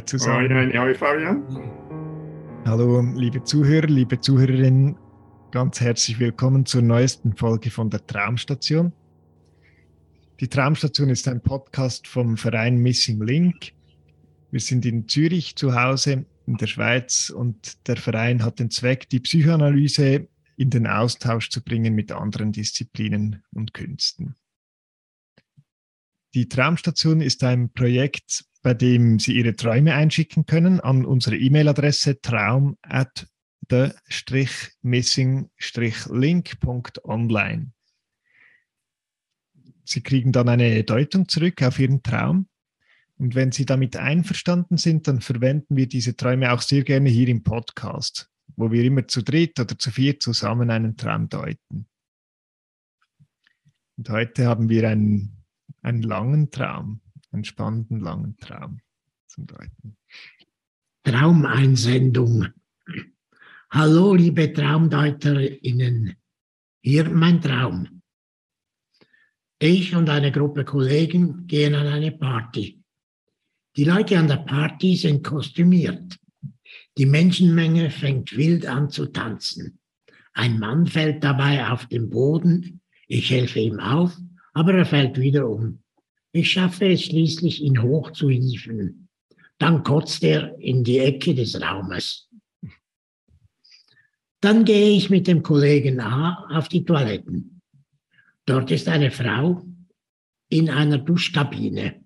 Hi zusammen. Hi, hi, Fabian. Hallo, liebe Zuhörer, liebe Zuhörerinnen. Ganz herzlich willkommen zur neuesten Folge von der Traumstation. Die Traumstation ist ein Podcast vom Verein Missing Link. Wir sind in Zürich zu Hause in der Schweiz und der Verein hat den Zweck, die Psychoanalyse in den Austausch zu bringen mit anderen Disziplinen und Künsten. Die Traumstation ist ein Projekt, bei dem Sie Ihre Träume einschicken können an unsere E-Mail-Adresse traum at the-missing-link.online. Sie kriegen dann eine Deutung zurück auf Ihren Traum. Und wenn Sie damit einverstanden sind, dann verwenden wir diese Träume auch sehr gerne hier im Podcast, wo wir immer zu dritt oder zu vier zusammen einen Traum deuten. Und heute haben wir einen, einen langen Traum, einen spannenden langen Traum zum Deuten. Traumeinsendung. Hallo, liebe TraumdeuterInnen. Hier mein Traum. Ich und eine Gruppe Kollegen gehen an eine Party. Die Leute an der Party sind kostümiert. Die Menschenmenge fängt wild an zu tanzen. Ein Mann fällt dabei auf den Boden. Ich helfe ihm auf, aber er fällt wieder um. Ich schaffe es schließlich, ihn hoch. Dann kotzt er in die Ecke des Raumes. Dann gehe ich mit dem Kollegen A auf die Toiletten. Dort ist eine Frau in einer Duschkabine.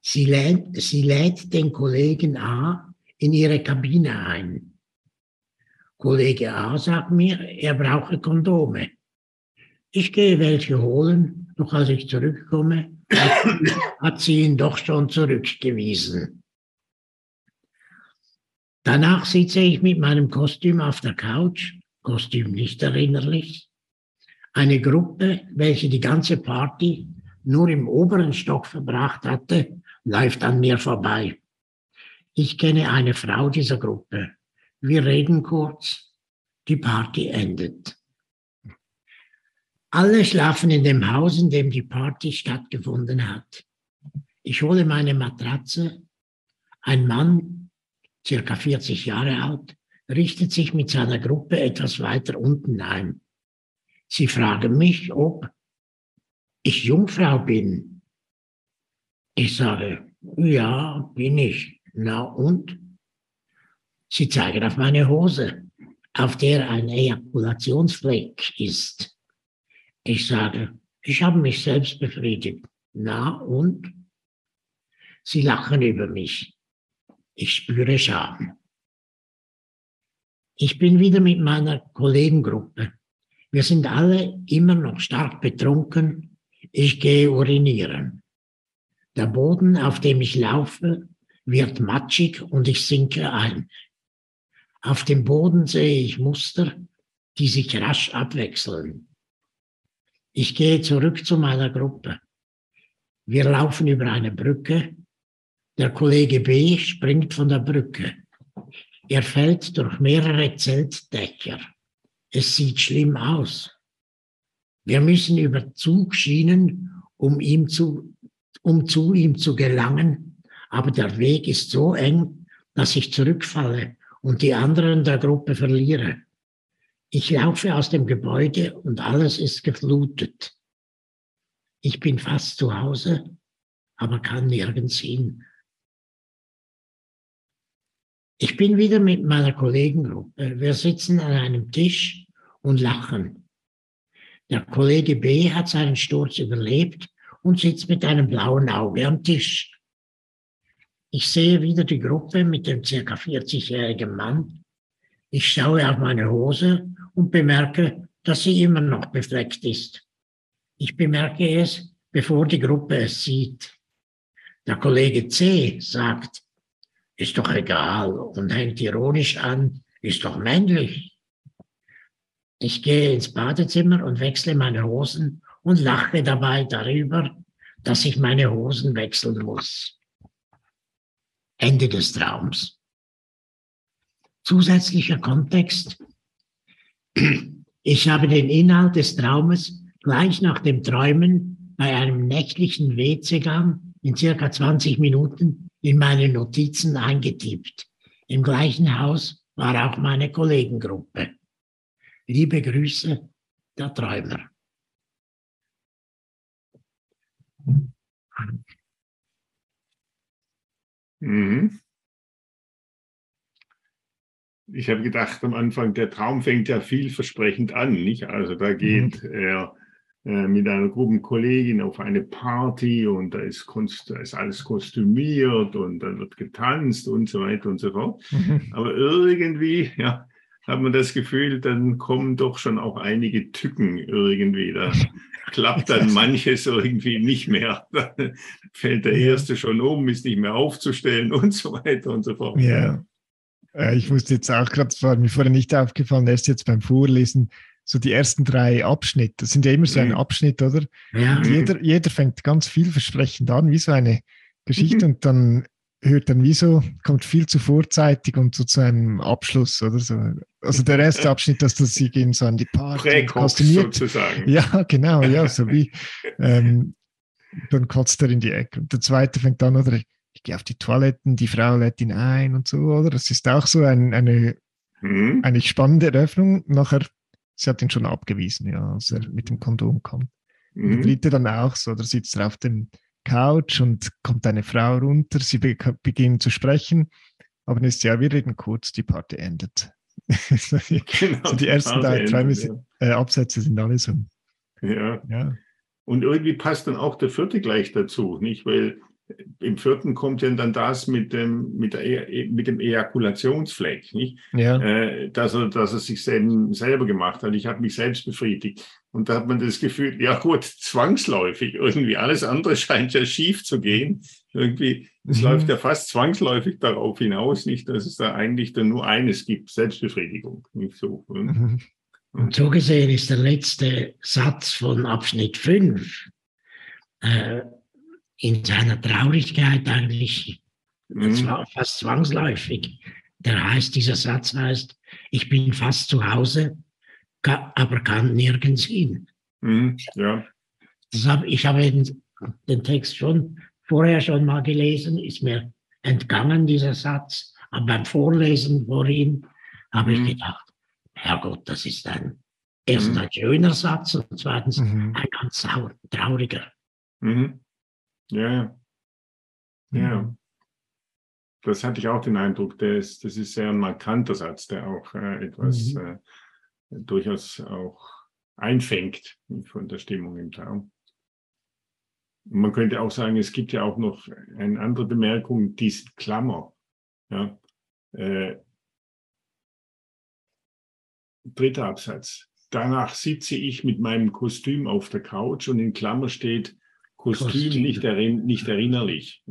Sie lädt, sie lädt den Kollegen A in ihre Kabine ein. Kollege A sagt mir, er brauche Kondome. Ich gehe welche holen, doch als ich zurückkomme, hat sie ihn doch schon zurückgewiesen. Danach sitze ich mit meinem Kostüm auf der Couch, Kostüm nicht erinnerlich. Eine Gruppe, welche die ganze Party nur im oberen Stock verbracht hatte, läuft an mir vorbei. Ich kenne eine Frau dieser Gruppe. Wir reden kurz. Die Party endet. Alle schlafen in dem Haus, in dem die Party stattgefunden hat. Ich hole meine Matratze. Ein Mann, circa 40 Jahre alt, richtet sich mit seiner Gruppe etwas weiter unten ein. Sie fragen mich, ob ich Jungfrau bin. Ich sage, ja, bin ich. Na und? Sie zeigen auf meine Hose, auf der ein Ejakulationsfleck ist. Ich sage, ich habe mich selbst befriedigt. Na und? Sie lachen über mich. Ich spüre Scham. Ich bin wieder mit meiner Kollegengruppe. Wir sind alle immer noch stark betrunken. Ich gehe urinieren. Der Boden, auf dem ich laufe, wird matschig und ich sinke ein. Auf dem Boden sehe ich Muster, die sich rasch abwechseln. Ich gehe zurück zu meiner Gruppe. Wir laufen über eine Brücke. Der Kollege B springt von der Brücke. Er fällt durch mehrere Zeltdächer. Es sieht schlimm aus. Wir müssen über Zugschienen, um, ihm zu, um zu ihm zu gelangen, aber der Weg ist so eng, dass ich zurückfalle und die anderen der Gruppe verliere. Ich laufe aus dem Gebäude und alles ist geflutet. Ich bin fast zu Hause, aber kann nirgends hin. Ich bin wieder mit meiner Kollegengruppe. Wir sitzen an einem Tisch und lachen. Der Kollege B hat seinen Sturz überlebt und sitzt mit einem blauen Auge am Tisch. Ich sehe wieder die Gruppe mit dem circa 40-jährigen Mann. Ich schaue auf meine Hose und bemerke, dass sie immer noch befleckt ist. Ich bemerke es, bevor die Gruppe es sieht. Der Kollege C sagt, ist doch egal und hängt ironisch an, ist doch männlich. Ich gehe ins Badezimmer und wechsle meine Hosen und lache dabei darüber, dass ich meine Hosen wechseln muss. Ende des Traums. Zusätzlicher Kontext. Ich habe den Inhalt des Traumes gleich nach dem Träumen bei einem nächtlichen WC-Gang in circa 20 Minuten in meine Notizen eingetippt. Im gleichen Haus war auch meine Kollegengruppe. Liebe Grüße, der Träumer. Mhm. Ich habe gedacht am Anfang, der Traum fängt ja vielversprechend an, nicht? Also da geht mhm. er äh, mit einer Gruppenkollegin auf eine Party und da ist, Kunst, da ist alles kostümiert und dann wird getanzt und so weiter und so fort. Mhm. Aber irgendwie, ja, hat man das Gefühl, dann kommen doch schon auch einige Tücken irgendwie. Da klappt dann manches irgendwie nicht mehr. Da fällt der erste schon um, ist nicht mehr aufzustellen und so weiter und so fort. Ja. Ich wusste jetzt auch gerade, das war mir vorher nicht aufgefallen, erst jetzt beim Vorlesen, so die ersten drei Abschnitte, das sind ja immer so ein mhm. Abschnitt, oder? Ja. Jeder, jeder fängt ganz vielversprechend an, wie so eine Geschichte mhm. und dann hört dann wie so, kommt viel zu vorzeitig und so zu einem Abschluss oder so. Also der erste Abschnitt, dass das sie gehen so an die Party kostümiert. sozusagen. Ja, genau, ja, so wie ähm, dann kotzt er in die Ecke. Und der zweite fängt an, oder gehe auf die Toiletten, die Frau lädt ihn ein und so, oder? Das ist auch so ein, eine, mhm. eine spannende Eröffnung. Nachher, sie hat ihn schon abgewiesen, ja, als er mit dem Kondom kommt. Mhm. Der dritte dann auch so, da sitzt er auf dem Couch und kommt eine Frau runter, sie be beginnen zu sprechen, aber dann ist ja, wir reden kurz, die Party endet. genau, also die ersten drei, drei ja. äh, Absätze sind alle so. Ja. ja. Und irgendwie passt dann auch der vierte gleich dazu, nicht? Weil im vierten kommt ja dann das mit dem, mit, der, e, mit dem Ejakulationsfleck, nicht? Ja. Äh, dass, er, dass er sich selber gemacht hat. Ich habe mich selbst befriedigt. Und da hat man das Gefühl, ja gut, zwangsläufig irgendwie. Alles andere scheint ja schief zu gehen. Irgendwie, es mhm. läuft ja fast zwangsläufig darauf hinaus, nicht, dass es da eigentlich dann nur eines gibt, Selbstbefriedigung. Nicht so. Mhm. Und so gesehen ist der letzte Satz von Abschnitt 5 äh, in seiner Traurigkeit eigentlich mhm. fast zwangsläufig. Der heißt, dieser Satz heißt, ich bin fast zu Hause, aber kann nirgends hin. Mhm. Ja. Hab, ich habe den, den Text schon vorher schon mal gelesen, ist mir entgangen, dieser Satz. Aber beim Vorlesen vorhin habe mhm. ich gedacht, Herrgott, das ist ein, erstens mhm. ein schöner Satz und zweitens mhm. ein ganz trauriger. Mhm. Ja, ja. Mhm. Das hatte ich auch den Eindruck, der ist, das ist sehr ein markanter Satz, der auch äh, etwas mhm. äh, durchaus auch einfängt von der Stimmung im Traum. Man könnte auch sagen, es gibt ja auch noch eine andere Bemerkung, die ist Klammer. Ja. Äh, dritter Absatz. Danach sitze ich mit meinem Kostüm auf der Couch und in Klammer steht, Kostüm. Nicht, erinn, nicht erinnerlich.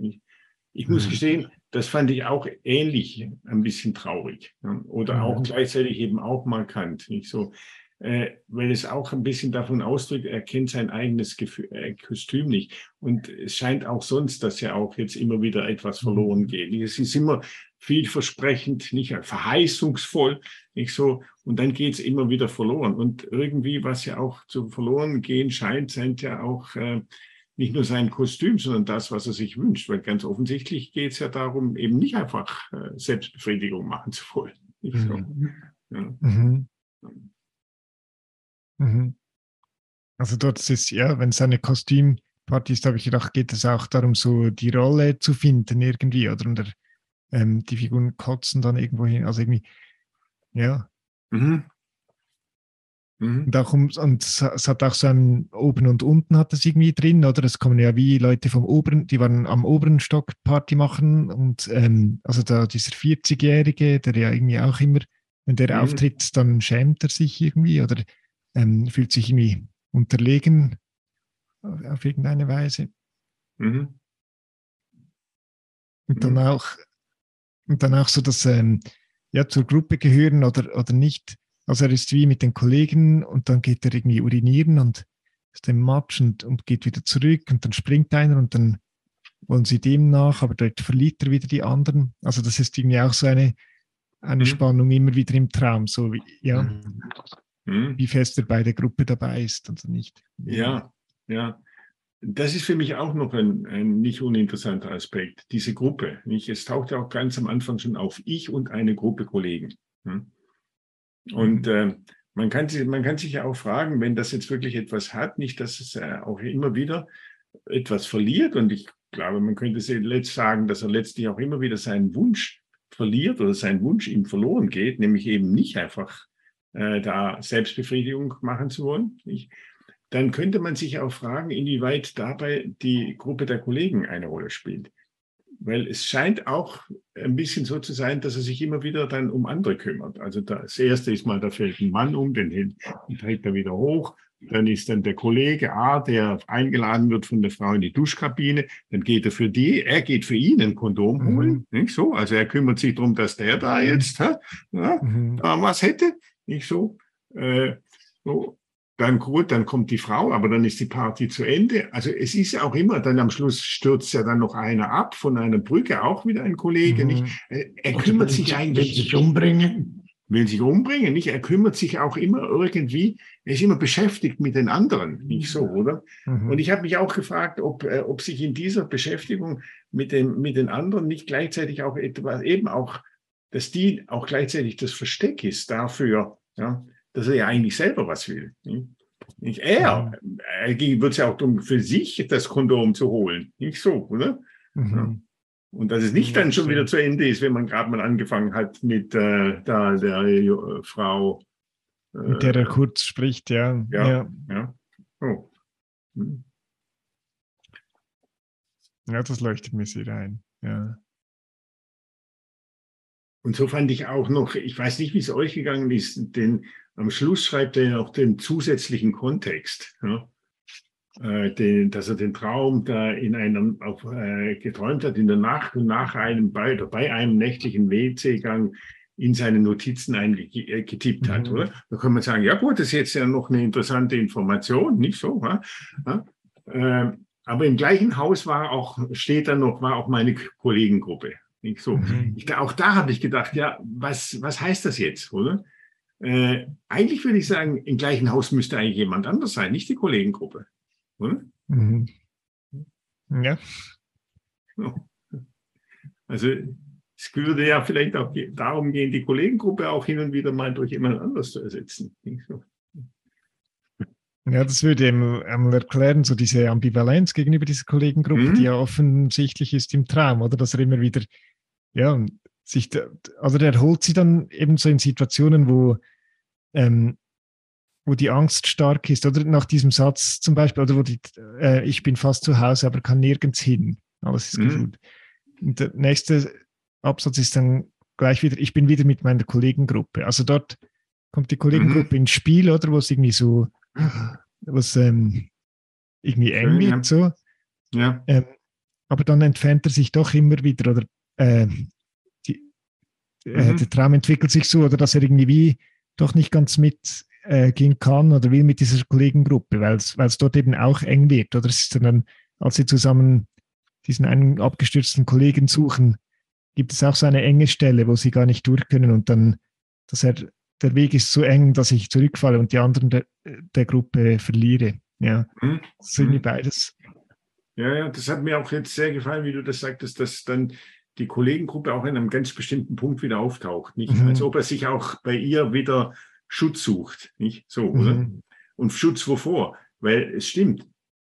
Ich, muss mhm. gestehen, das fand ich auch ähnlich ein bisschen traurig. Oder mhm. auch gleichzeitig eben auch markant. Nicht so, äh, weil es auch ein bisschen davon ausdrückt, er kennt sein eigenes Gefühl, äh, Kostüm nicht. Und es scheint auch sonst, dass ja auch jetzt immer wieder etwas verloren mhm. geht. Es ist immer vielversprechend, nicht verheißungsvoll, nicht so. Und dann geht es immer wieder verloren. Und irgendwie, was ja auch zu verloren gehen scheint, sind ja auch äh, nicht nur sein Kostüm, sondern das, was er sich wünscht. Weil ganz offensichtlich geht es ja darum, eben nicht einfach äh, Selbstbefriedigung machen zu wollen. Mhm. So. Ja. Mhm. Mhm. Also dort ist es, ja, wenn es eine Kostümparty ist, habe ich gedacht, geht es auch darum, so die Rolle zu finden irgendwie, oder? Und der, ähm, die Figuren kotzen dann irgendwo hin, also irgendwie, ja. Mhm. Mhm. Und, auch um, und es hat auch so ein Oben und Unten hat es irgendwie drin, oder? Es kommen ja wie Leute vom oberen, die waren am oberen Stock Party machen und ähm, also da dieser 40-Jährige, der ja irgendwie auch immer, wenn der mhm. auftritt, dann schämt er sich irgendwie oder ähm, fühlt sich irgendwie unterlegen auf, auf irgendeine Weise. Mhm. Und dann mhm. auch und dann auch so das ähm, ja, zur Gruppe gehören oder, oder nicht. Also er ist wie mit den Kollegen und dann geht er irgendwie urinieren und ist im Matsch und, und geht wieder zurück und dann springt einer und dann wollen sie dem nach, aber dort verliert er wieder die anderen. Also das ist irgendwie auch so eine, eine mhm. Spannung immer wieder im Traum, so wie, ja, mhm. wie fest er bei der Gruppe dabei ist und nicht. Ja, ja. Das ist für mich auch noch ein, ein nicht uninteressanter Aspekt, diese Gruppe. Nicht? Es taucht ja auch ganz am Anfang schon auf, ich und eine Gruppe Kollegen. Hm? Und äh, man, kann sich, man kann sich ja auch fragen, wenn das jetzt wirklich etwas hat, nicht, dass es äh, auch immer wieder etwas verliert. Und ich glaube, man könnte letzt sagen, dass er letztlich auch immer wieder seinen Wunsch verliert oder sein Wunsch ihm verloren geht, nämlich eben nicht einfach äh, da Selbstbefriedigung machen zu wollen. Nicht? dann könnte man sich auch fragen, inwieweit dabei die Gruppe der Kollegen eine Rolle spielt. Weil es scheint auch ein bisschen so zu sein, dass er sich immer wieder dann um andere kümmert. Also das erste ist mal, da fällt ein Mann um, den, trägt er wieder hoch. Dann ist dann der Kollege A, der eingeladen wird von der Frau in die Duschkabine. Dann geht er für die, er geht für ihn ein Kondom mhm. holen. Mhm. Nicht so? Also er kümmert sich darum, dass der da jetzt ja, mhm. was hätte. Nicht so? Äh, so dann gut, dann kommt die Frau, aber dann ist die Party zu Ende. Also es ist ja auch immer, dann am Schluss stürzt ja dann noch einer ab von einer Brücke, auch wieder ein Kollege. Mhm. Nicht? Äh, er kümmert sich eigentlich. Will sich umbringen? Will sich umbringen, nicht? Er kümmert sich auch immer irgendwie, er ist immer beschäftigt mit den anderen, nicht so, oder? Mhm. Und ich habe mich auch gefragt, ob, äh, ob sich in dieser Beschäftigung mit, dem, mit den anderen nicht gleichzeitig auch etwas, eben auch, dass die auch gleichzeitig das Versteck ist dafür, ja, dass er ja eigentlich selber was will. Nicht er. Er wird es ja auch darum, für sich das Kondom zu holen. Nicht so, oder? Mhm. Und dass es nicht dann schon wieder zu Ende ist, wenn man gerade mal angefangen hat mit äh, da, der äh, Frau. Äh, mit der er kurz spricht, ja. Ja. Ja, ja. Oh. Hm. ja das leuchtet mir sehr ein. Ja. Und so fand ich auch noch, ich weiß nicht, wie es euch gegangen ist, den am Schluss schreibt er noch den zusätzlichen Kontext. Ja? Äh, den, dass er den Traum da in einem auf, äh, geträumt hat in der Nacht und nach einem bei, bei einem nächtlichen WC-Gang in seine Notizen eingetippt hat, mhm. oder? Da kann man sagen, ja gut, das ist jetzt ja noch eine interessante Information, nicht so? Ja? ja? Äh, aber im gleichen Haus war auch, steht dann noch, war auch meine Kollegengruppe. Nicht so. Mhm. Ich, auch da habe ich gedacht, ja, was, was heißt das jetzt, oder? Äh, eigentlich würde ich sagen, im gleichen Haus müsste eigentlich jemand anders sein, nicht die Kollegengruppe. Oder? Mhm. Ja. Also es würde ja vielleicht auch darum gehen, die Kollegengruppe auch hin und wieder mal durch jemand anders zu ersetzen. Ja, das würde einmal erklären, so diese Ambivalenz gegenüber dieser Kollegengruppe, mhm. die ja offensichtlich ist im Traum, oder dass er immer wieder, ja, sich, also der holt sie dann eben so in Situationen, wo, ähm, wo die Angst stark ist, oder nach diesem Satz zum Beispiel, oder wo die, äh, ich bin fast zu Hause, aber kann nirgends hin. Alles ist mhm. gut. Und der nächste Absatz ist dann gleich wieder, ich bin wieder mit meiner Kollegengruppe. Also dort kommt die Kollegengruppe mhm. ins Spiel, oder wo es irgendwie so, was ähm, irgendwie eng wird, ja. so. Ja. Ähm, aber dann entfernt er sich doch immer wieder, oder äh, äh, mhm. der Traum entwickelt sich so, oder dass er irgendwie doch nicht ganz mitgehen äh, kann oder will mit dieser Kollegengruppe, weil es dort eben auch eng wird. Oder es ist dann, als sie zusammen diesen einen abgestürzten Kollegen suchen, gibt es auch so eine enge Stelle, wo sie gar nicht durch können und dann, dass er, der Weg ist so eng, dass ich zurückfalle und die anderen der, der Gruppe verliere. Ja, mhm. das ist irgendwie mhm. beides. Ja, ja, das hat mir auch jetzt sehr gefallen, wie du das sagtest, dass dann die Kollegengruppe auch in einem ganz bestimmten Punkt wieder auftaucht. Nicht? Mhm. Als ob er sich auch bei ihr wieder Schutz sucht. Nicht so, mhm. oder? Und Schutz wovor? Weil es stimmt.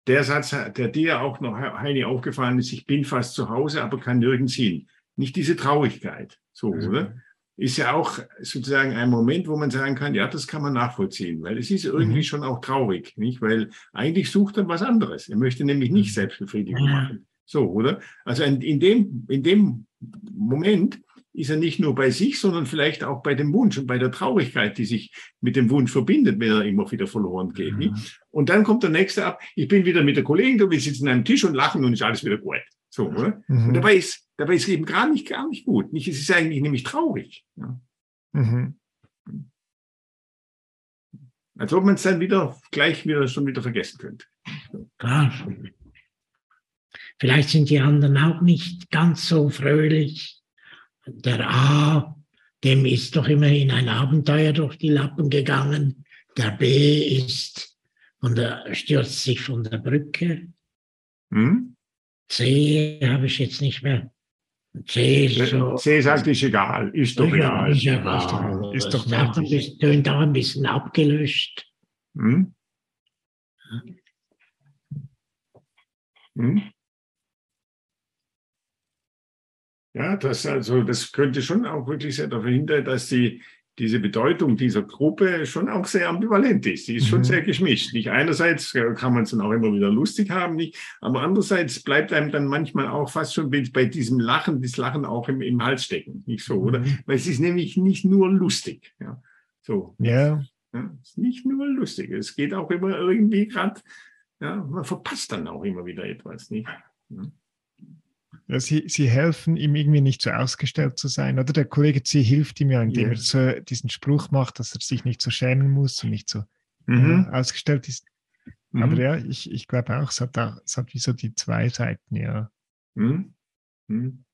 Der Satz, der dir auch noch, Heini, aufgefallen ist, ich bin fast zu Hause, aber kann nirgends hin. Nicht diese Traurigkeit. So, mhm. oder? Ist ja auch sozusagen ein Moment, wo man sagen kann, ja, das kann man nachvollziehen, weil es ist irgendwie mhm. schon auch traurig, nicht? Weil eigentlich sucht er was anderes. Er möchte nämlich nicht mhm. Selbstbefriedigung machen. So, oder? Also in, dem, in dem Moment ist er nicht nur bei sich, sondern vielleicht auch bei dem Wunsch und bei der Traurigkeit, die sich mit dem Wunsch verbindet, wenn er immer wieder verloren geht. Mhm. Und dann kommt der nächste ab, ich bin wieder mit der Kollegin, wir sitzen an einem Tisch und lachen und ist alles wieder gut. So, oder? Mhm. Und dabei ist, Dabei ist es eben gar nicht, gar nicht gut. Nicht, es ist eigentlich nämlich traurig. Ja. Mhm. Als ob man es dann wieder gleich wieder schon wieder vergessen könnte. Klar. Vielleicht sind die anderen auch nicht ganz so fröhlich. Der A, dem ist doch immerhin ein Abenteuer durch die Lappen gegangen. Der B ist von der, stürzt sich von der Brücke. Hm? C habe ich jetzt nicht mehr. C, so, C sagt, ist egal, ist doch egal. Ist egal. Ist doch, ist doch ein bisschen, tönt auch ein bisschen abgelöscht. Hm? Hm? Ja, das, also, das könnte schon auch wirklich sehr dafür hindern, dass die, diese Bedeutung dieser Gruppe schon auch sehr ambivalent ist. Die ist schon mhm. sehr geschmischt. Nicht einerseits kann man es dann auch immer wieder lustig haben, nicht, aber andererseits bleibt einem dann manchmal auch fast schon bei diesem Lachen, das Lachen auch im, im Hals stecken, nicht so, oder? Mhm. Weil es ist nämlich nicht nur lustig. Ja, so. Ja. ja. Es ist nicht nur lustig. Es geht auch immer irgendwie gerade, ja, man verpasst dann auch immer wieder etwas, nicht? Ja. Ja, sie, sie helfen ihm irgendwie nicht so ausgestellt zu sein. Oder der Kollege C hilft ihm ja, indem yeah. er so diesen Spruch macht, dass er sich nicht so schämen muss und nicht so mhm. äh, ausgestellt ist. Mhm. Aber ja, ich, ich glaube auch, es hat, auch, es hat wie so die zwei Seiten, ja. Mhm. mhm.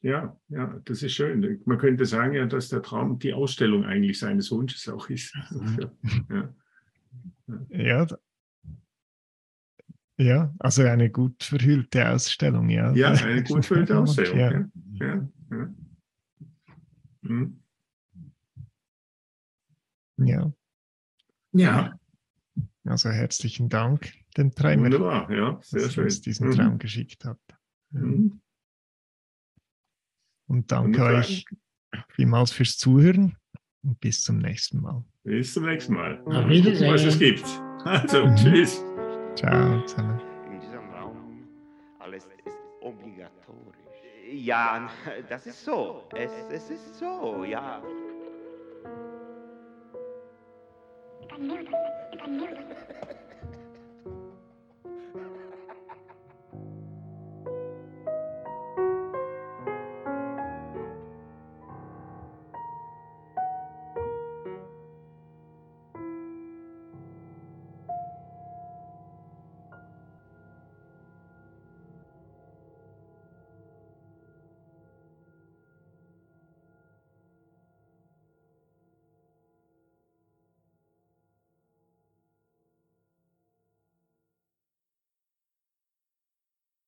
Ja, ja, das ist schön. Man könnte sagen ja, dass der Traum die Ausstellung eigentlich seines Wunsches auch ist. ja. ja. ja ja, also eine gut verhüllte Ausstellung, ja. Ja, eine gut verhüllte Ausstellung. Ja. Ja, ja. Hm. ja. Ja. Also herzlichen Dank, den Träumer. Wunderbar, ja, sehr dass schön. Dass diesen mhm. Traum geschickt hat. Mhm. Und danke Wunderbar. euch vielmals fürs Zuhören und bis zum nächsten Mal. Bis zum nächsten Mal. Auf Wiedersehen. Was es gibt. Also, mhm. tschüss. Ciao zusammen. In diesem Raum alles ist obligatorisch. Ja, das ist so. Es, es ist so, ja.